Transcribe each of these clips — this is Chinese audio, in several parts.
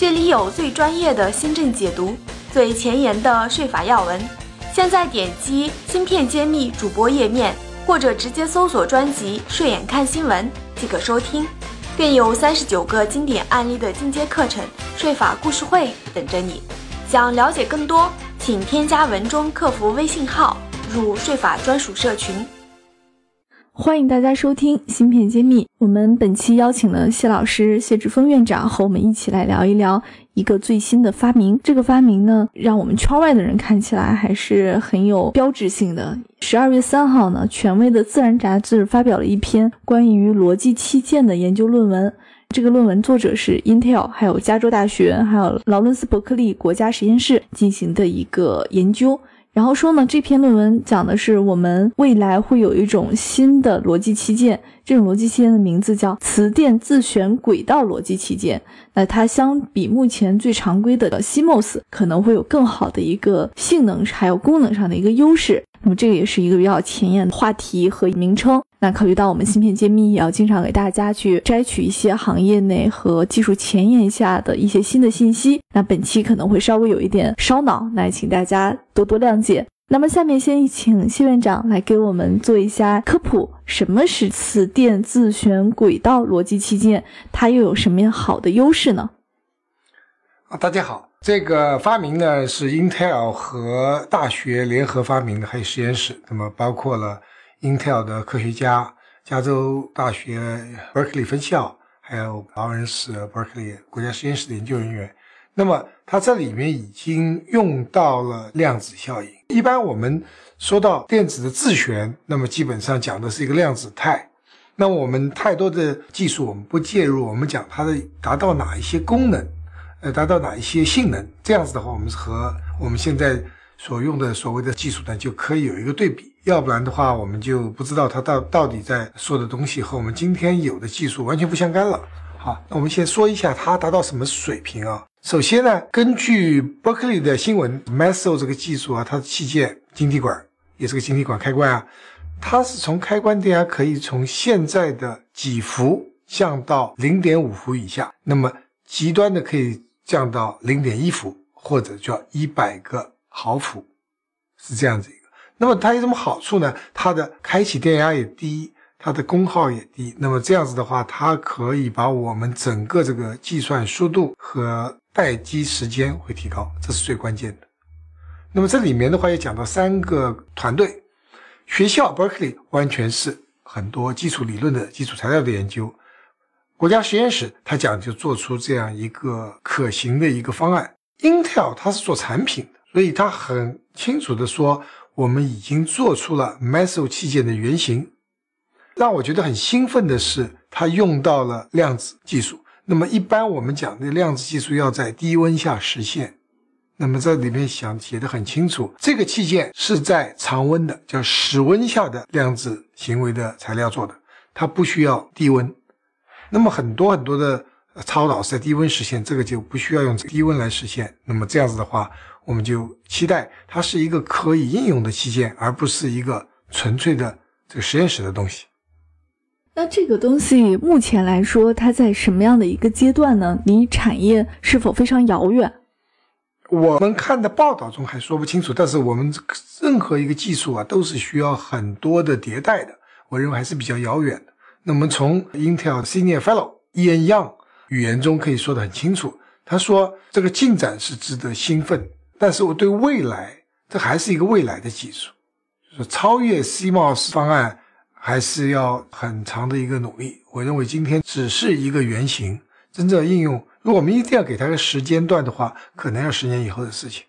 这里有最专业的新政解读，最前沿的税法要闻。现在点击“芯片揭秘”主播页面，或者直接搜索专辑“税眼看新闻”即可收听。更有三十九个经典案例的进阶课程“税法故事会”等着你。想了解更多，请添加文中客服微信号入税法专属社群。欢迎大家收听《芯片揭秘》。我们本期邀请了谢老师、谢志峰院长和我们一起来聊一聊一个最新的发明。这个发明呢，让我们圈外的人看起来还是很有标志性的。十二月三号呢，权威的《自然》杂志发表了一篇关于逻辑器件的研究论文。这个论文作者是 Intel，还有加州大学，还有劳伦斯伯克利国家实验室进行的一个研究。然后说呢，这篇论文讲的是我们未来会有一种新的逻辑器件，这种逻辑器件的名字叫磁电自旋轨道逻辑器件。那它相比目前最常规的 CMOS 可能会有更好的一个性能还有功能上的一个优势。那么这个也是一个比较前沿的话题和名称。那考虑到我们芯片揭秘也要经常给大家去摘取一些行业内和技术前沿下的一些新的信息，那本期可能会稍微有一点烧脑，那请大家多多谅解。那么下面先请谢院长来给我们做一下科普，什么是磁电自旋轨道逻辑器件，它又有什么样好的优势呢？啊，大家好，这个发明呢是 Intel 和大学联合发明的，还有实验室，那么包括了。Intel 的科学家、加州大学 Berkeley 分校，还有劳伦斯 Berkeley 国家实验室的研究人员。那么，它这里面已经用到了量子效应。一般我们说到电子的自旋，那么基本上讲的是一个量子态。那我们太多的技术我们不介入，我们讲它的达到哪一些功能，呃，达到哪一些性能。这样子的话，我们和我们现在所用的所谓的技术呢，就可以有一个对比。要不然的话，我们就不知道他到到底在说的东西和我们今天有的技术完全不相干了。好，那我们先说一下它达到什么水平啊？首先呢，根据 Berkeley 的新闻，Meso 这个技术啊，它的器件晶体管也是个晶体管开关啊，它是从开关电压可以从现在的几伏降到零点五伏以下，那么极端的可以降到零点一伏或者叫一百个毫伏，是这样子。那么它有什么好处呢？它的开启电压也低，它的功耗也低。那么这样子的话，它可以把我们整个这个计算速度和待机时间会提高，这是最关键的。那么这里面的话也讲到三个团队，学校 Berkeley 完全是很多基础理论的基础材料的研究，国家实验室它讲就做出这样一个可行的一个方案。Intel 它是做产品的，所以它很清楚的说。我们已经做出了 Meso 器件的原型，让我觉得很兴奋的是，它用到了量子技术。那么，一般我们讲的量子技术要在低温下实现。那么，这里面想写的很清楚，这个器件是在常温的，叫室温下的量子行为的材料做的，它不需要低温。那么，很多很多的超导是在低温实现，这个就不需要用低温来实现。那么，这样子的话。我们就期待它是一个可以应用的器件，而不是一个纯粹的这个实验室的东西。那这个东西目前来说，它在什么样的一个阶段呢？离产业是否非常遥远？我们看的报道中还说不清楚。但是我们任何一个技术啊，都是需要很多的迭代的。我认为还是比较遥远的。那么从 Intel Senior Fellow Ian Young 语言中可以说得很清楚，他说这个进展是值得兴奋。但是我对未来，这还是一个未来的技术，就是超越 CMOS 方案，还是要很长的一个努力。我认为今天只是一个原型，真正应用，如果我们一定要给它个时间段的话，可能要十年以后的事情。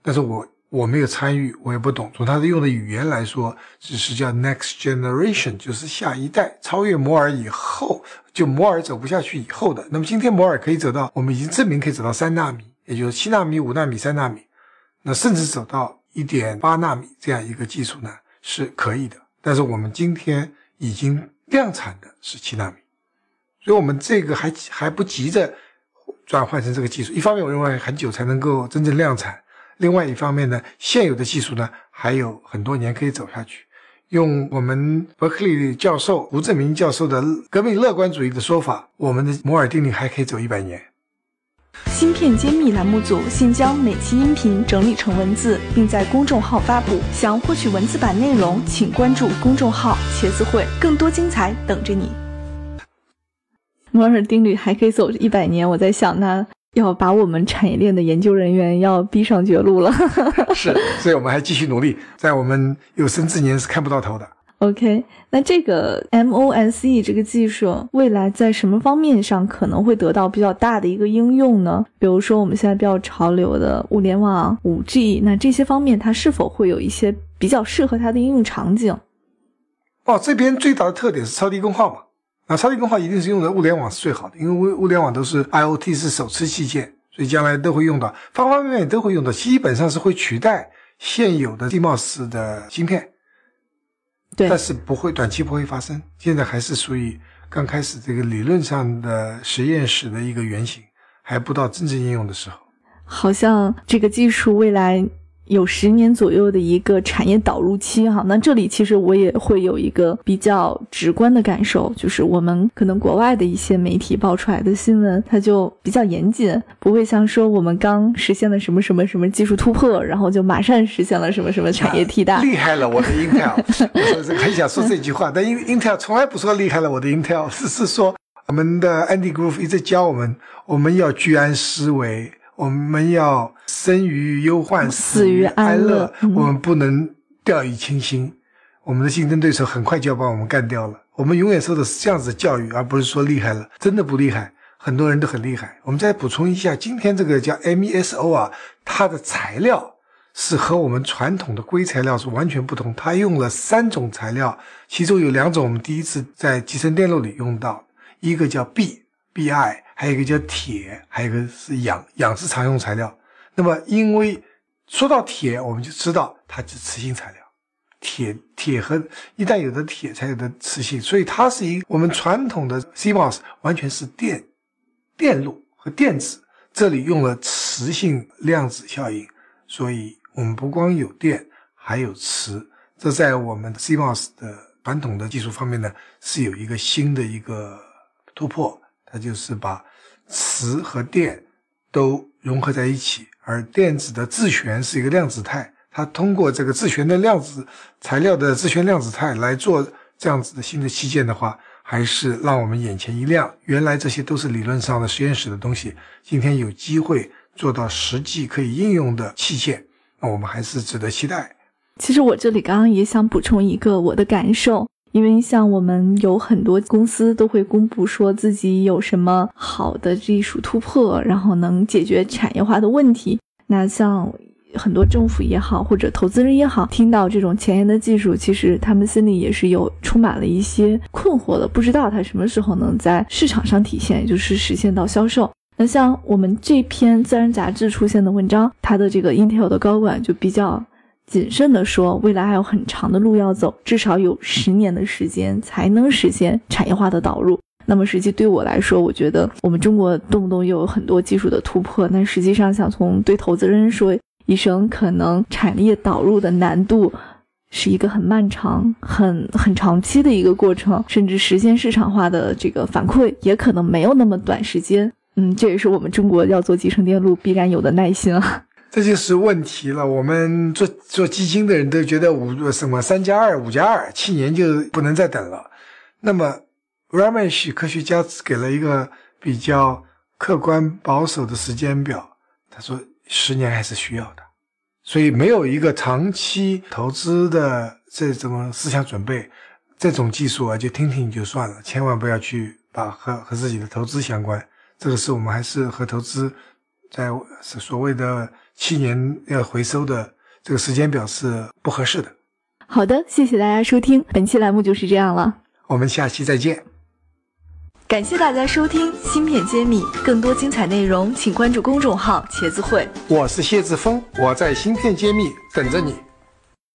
但是我我没有参与，我也不懂。从它的用的语言来说，只是叫 next generation，就是下一代，超越摩尔以后，就摩尔走不下去以后的。那么今天摩尔可以走到，我们已经证明可以走到三纳米。也就是七纳米、五纳米、三纳米，那甚至走到一点八纳米这样一个技术呢是可以的。但是我们今天已经量产的是七纳米，所以我们这个还还不急着转换成这个技术。一方面，我认为很久才能够真正量产；另外一方面呢，现有的技术呢还有很多年可以走下去。用我们伯克利教授吴正明教授的革命乐观主义的说法，我们的摩尔定律还可以走一百年。芯片揭秘栏目组现将每期音频整理成文字，并在公众号发布。想获取文字版内容，请关注公众号“茄子会”，更多精彩等着你。摩尔定律还可以走一百年，我在想，那要把我们产业链的研究人员要逼上绝路了。是，所以我们还继续努力，在我们有生之年是看不到头的。OK，那这个 MOSE 这个技术未来在什么方面上可能会得到比较大的一个应用呢？比如说我们现在比较潮流的物联网、五 G，那这些方面它是否会有一些比较适合它的应用场景？哦，这边最大的特点是超低功耗嘛，那超低功耗一定是用的物联网是最好的，因为物物联网都是 IOT 是手持器件，所以将来都会用到，方方面面都会用到，基本上是会取代现有的 CMOS 的芯片。对，但是不会短期不会发生，现在还是属于刚开始这个理论上的实验室的一个原型，还不到真正应用的时候。好像这个技术未来。有十年左右的一个产业导入期哈，那这里其实我也会有一个比较直观的感受，就是我们可能国外的一些媒体爆出来的新闻，它就比较严谨，不会像说我们刚实现了什么什么什么技术突破，然后就马上实现了什么什么产业替代。厉害了，我的 Intel，我很想说这句话，但 Intel 从来不说厉害了，我的 Intel 是是说我们的 Andy Grove 一直教我们，我们要居安思危。我们要生于忧患，死于安乐。我们不能掉以轻心。我们的竞争对手很快就要把我们干掉了。我们永远受的是这样子的教育，而不是说厉害了，真的不厉害。很多人都很厉害。我们再补充一下，今天这个叫 MESO 啊，它的材料是和我们传统的硅材料是完全不同。它用了三种材料，其中有两种我们第一次在集成电路里用到，一个叫 B I，。还有一个叫铁，还有一个是氧，氧是常用材料。那么，因为说到铁，我们就知道它是磁性材料。铁铁和一旦有的铁才有的磁性，所以它是一我们传统的 CMOS 完全是电电路和电子，这里用了磁性量子效应，所以我们不光有电，还有磁。这在我们 CMOS 的传统的技术方面呢，是有一个新的一个突破，它就是把。磁和电都融合在一起，而电子的自旋是一个量子态，它通过这个自旋的量子材料的自旋量子态来做这样子的新的器件的话，还是让我们眼前一亮。原来这些都是理论上的实验室的东西，今天有机会做到实际可以应用的器件，那我们还是值得期待。其实我这里刚刚也想补充一个我的感受。因为像我们有很多公司都会公布说自己有什么好的技术突破，然后能解决产业化的问题。那像很多政府也好，或者投资人也好，听到这种前沿的技术，其实他们心里也是有充满了一些困惑的，不知道它什么时候能在市场上体现，也就是实现到销售。那像我们这篇自然杂志出现的文章，它的这个 Intel 的高管就比较。谨慎地说，未来还有很长的路要走，至少有十年的时间才能实现产业化的导入。那么，实际对我来说，我觉得我们中国动不动又有很多技术的突破，那实际上想从对投资人说一声，可能产业导入的难度是一个很漫长、很很长期的一个过程，甚至实现市场化的这个反馈也可能没有那么短时间。嗯，这也是我们中国要做集成电路必然有的耐心啊。这就是问题了。我们做做基金的人都觉得五什么三加二、五加二，七年就不能再等了。那么 Ramesh 科学家给了一个比较客观保守的时间表，他说十年还是需要的。所以没有一个长期投资的这种思想准备，这种技术啊就听听就算了，千万不要去把和和自己的投资相关。这个是我们还是和投资在所谓的。七年要回收的这个时间表是不合适的。好的，谢谢大家收听本期栏目就是这样了，我们下期再见。感谢大家收听《芯片揭秘》，更多精彩内容请关注公众号“茄子会”。我是谢志峰，我在芯片揭秘等着你。